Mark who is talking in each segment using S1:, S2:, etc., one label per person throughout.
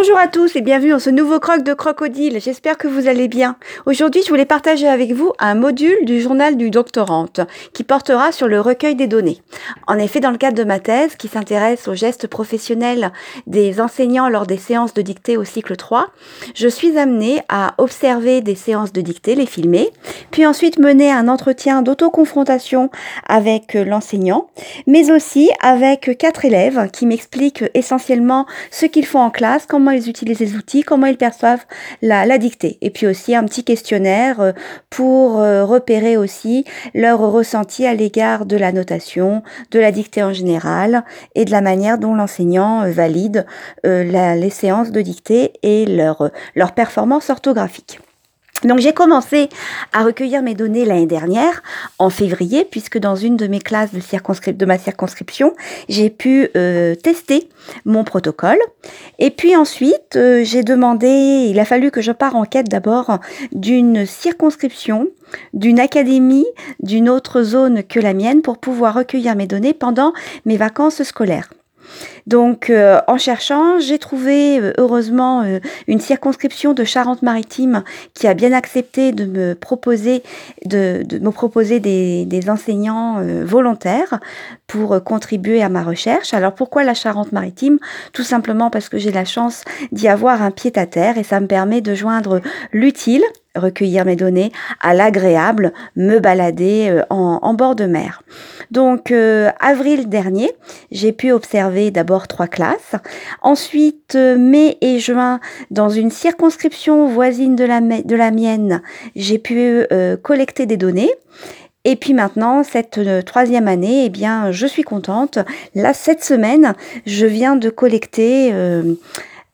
S1: Bonjour à tous et bienvenue dans ce nouveau croc de crocodile. J'espère que vous allez bien. Aujourd'hui, je voulais partager avec vous un module du journal du doctorante qui portera sur le recueil des données. En effet, dans le cadre de ma thèse qui s'intéresse aux gestes professionnels des enseignants lors des séances de dictée au cycle 3, je suis amenée à observer des séances de dictée, les filmer, puis ensuite mener un entretien d'autoconfrontation avec l'enseignant, mais aussi avec quatre élèves qui m'expliquent essentiellement ce qu'ils font en classe, comment ils utilisent les outils, comment ils perçoivent la, dictée. Et puis aussi un petit questionnaire euh, pour euh, repérer aussi leur ressenti à l'égard de la notation, de la dictée en général et de la manière dont l'enseignant euh, valide les séances de dictée et leur, leur performance orthographique. Donc j'ai commencé à recueillir mes données l'année dernière, en février, puisque dans une de mes classes de, ma circonscription, j'ai pu euh, tester mon protocole. Et puis ensuite, euh, j'ai demandé, il a fallu que je parte en quête d'abord d'une circonscription, d'une académie, d'une autre zone que la mienne, pour pouvoir recueillir mes données pendant mes vacances scolaires. Donc, euh, en cherchant, j'ai trouvé euh, heureusement euh, une circonscription de Charente-Maritime qui a bien accepté de me proposer, de, me proposer des, enseignants volontaires pour contribuer à ma recherche. Alors, pourquoi la Charente-Maritime? Tout simplement parce que j'ai la chance d'y avoir un pied à terre et ça me permet de joindre l'utile recueillir mes données, à l'agréable, me balader en, bord de mer. Donc, euh, avril dernier, j'ai pu observer d'abord trois classes. Ensuite, euh, mai et juin, dans une circonscription voisine de la, de la mienne, j'ai pu collecter des données. Et puis maintenant, cette troisième année, eh bien, je suis contente. Là, cette semaine, je viens de collecter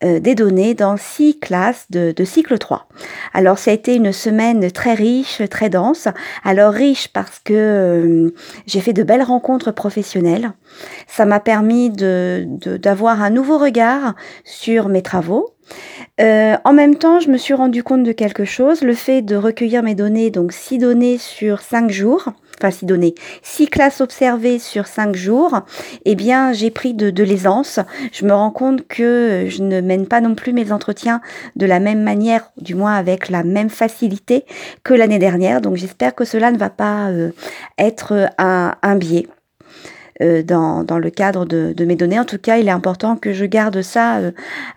S1: euh, des données dans six classes de, cycle 3. Alors ça a été une semaine très riche, très dense. Alors riche parce que euh, j'ai fait de belles rencontres professionnelles. Ça m'a permis de, d'avoir un nouveau regard sur mes travaux. Euh, en même temps, je me suis rendu compte de quelque chose, le fait de recueillir mes données, donc six données sur cinq jours, enfin six données, six classes observées sur cinq jours, eh bien j'ai pris de, l'aisance. Je me rends compte que je ne mène pas non plus mes entretiens de la même manière, du moins avec la même facilité que l'année dernière. Donc j'espère que cela ne va pas euh, être un, biais. Euh, dans, le cadre de, mes données. En tout cas, il est important que je garde ça euh,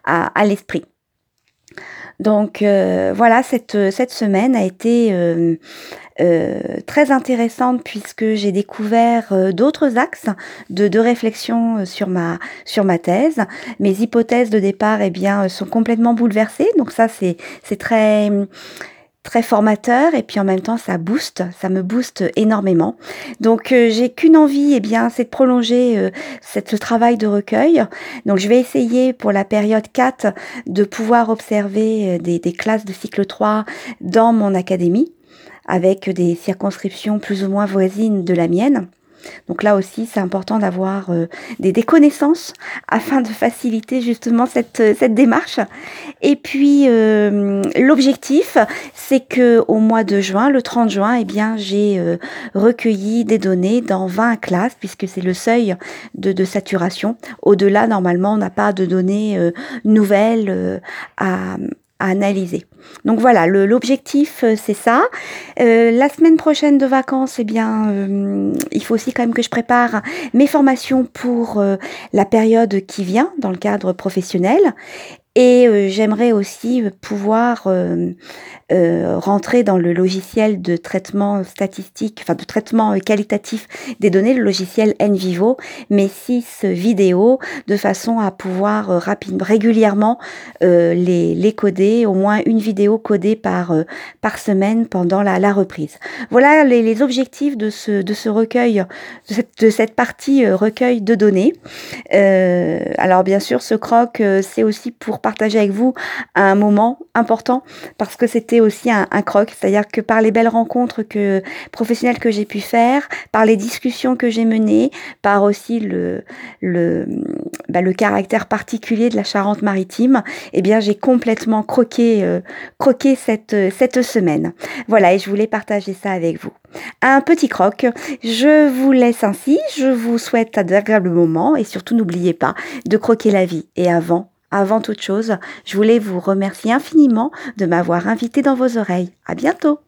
S1: à, l'esprit. Donc voilà, cette, semaine a été très intéressante puisque j'ai découvert euh, d'autres axes de, de, réflexion euh, sur ma, sur ma thèse. Mes hypothèses de départ eh bien, sont complètement bouleversées. Donc ça, c'est très très formateur et puis en même temps ça booste, ça me booste énormément. Donc j'ai qu'une envie, eh bien, c'est de prolonger cette, ce travail de recueil. Donc je vais essayer pour la période 4 de pouvoir observer des, des classes de cycle 3 dans mon académie avec des circonscriptions plus ou moins voisines de la mienne. Donc là aussi, c'est important d'avoir euh, des, connaissances afin de faciliter justement cette, cette démarche. Et puis euh, l'objectif, c'est que au mois de juin, le 30 juin, eh bien, j'ai euh, recueilli des données dans 20 classes puisque c'est le seuil de, de saturation. Au-delà, normalement, on n'a pas de données nouvelles à, analyser. Donc voilà, l'objectif euh, c'est ça. Euh, la semaine prochaine de vacances, eh bien, euh, il faut aussi quand même que je prépare mes formations pour la période qui vient dans le cadre professionnel. Et euh, j'aimerais aussi euh, pouvoir euh, rentrer dans le logiciel de traitement statistique, enfin de traitement qualitatif des données, le logiciel NVivo, mes six vidéos, de façon à pouvoir rapidement, régulièrement les, les coder, au moins une vidéo codée par, par semaine pendant la, la reprise. Voilà les, les, objectifs de ce, de ce recueil, de cette partie recueil de données. alors bien sûr, ce croc, c'est aussi pour partager avec vous un moment important parce que c'était aussi un, croc, c'est-à-dire que par les belles rencontres que professionnelles que j'ai pu faire, par les discussions que j'ai menées, par aussi le le bah, caractère particulier de la Charente-Maritime, eh bien j'ai complètement croqué euh, croqué cette cette semaine. Voilà et je voulais partager ça avec vous. Un petit croc. Je vous laisse ainsi. Je vous souhaite un agréable moment et surtout n'oubliez pas de croquer la vie et avant Avant toute chose, je voulais vous remercier infiniment de m'avoir invité dans vos oreilles. À bientôt!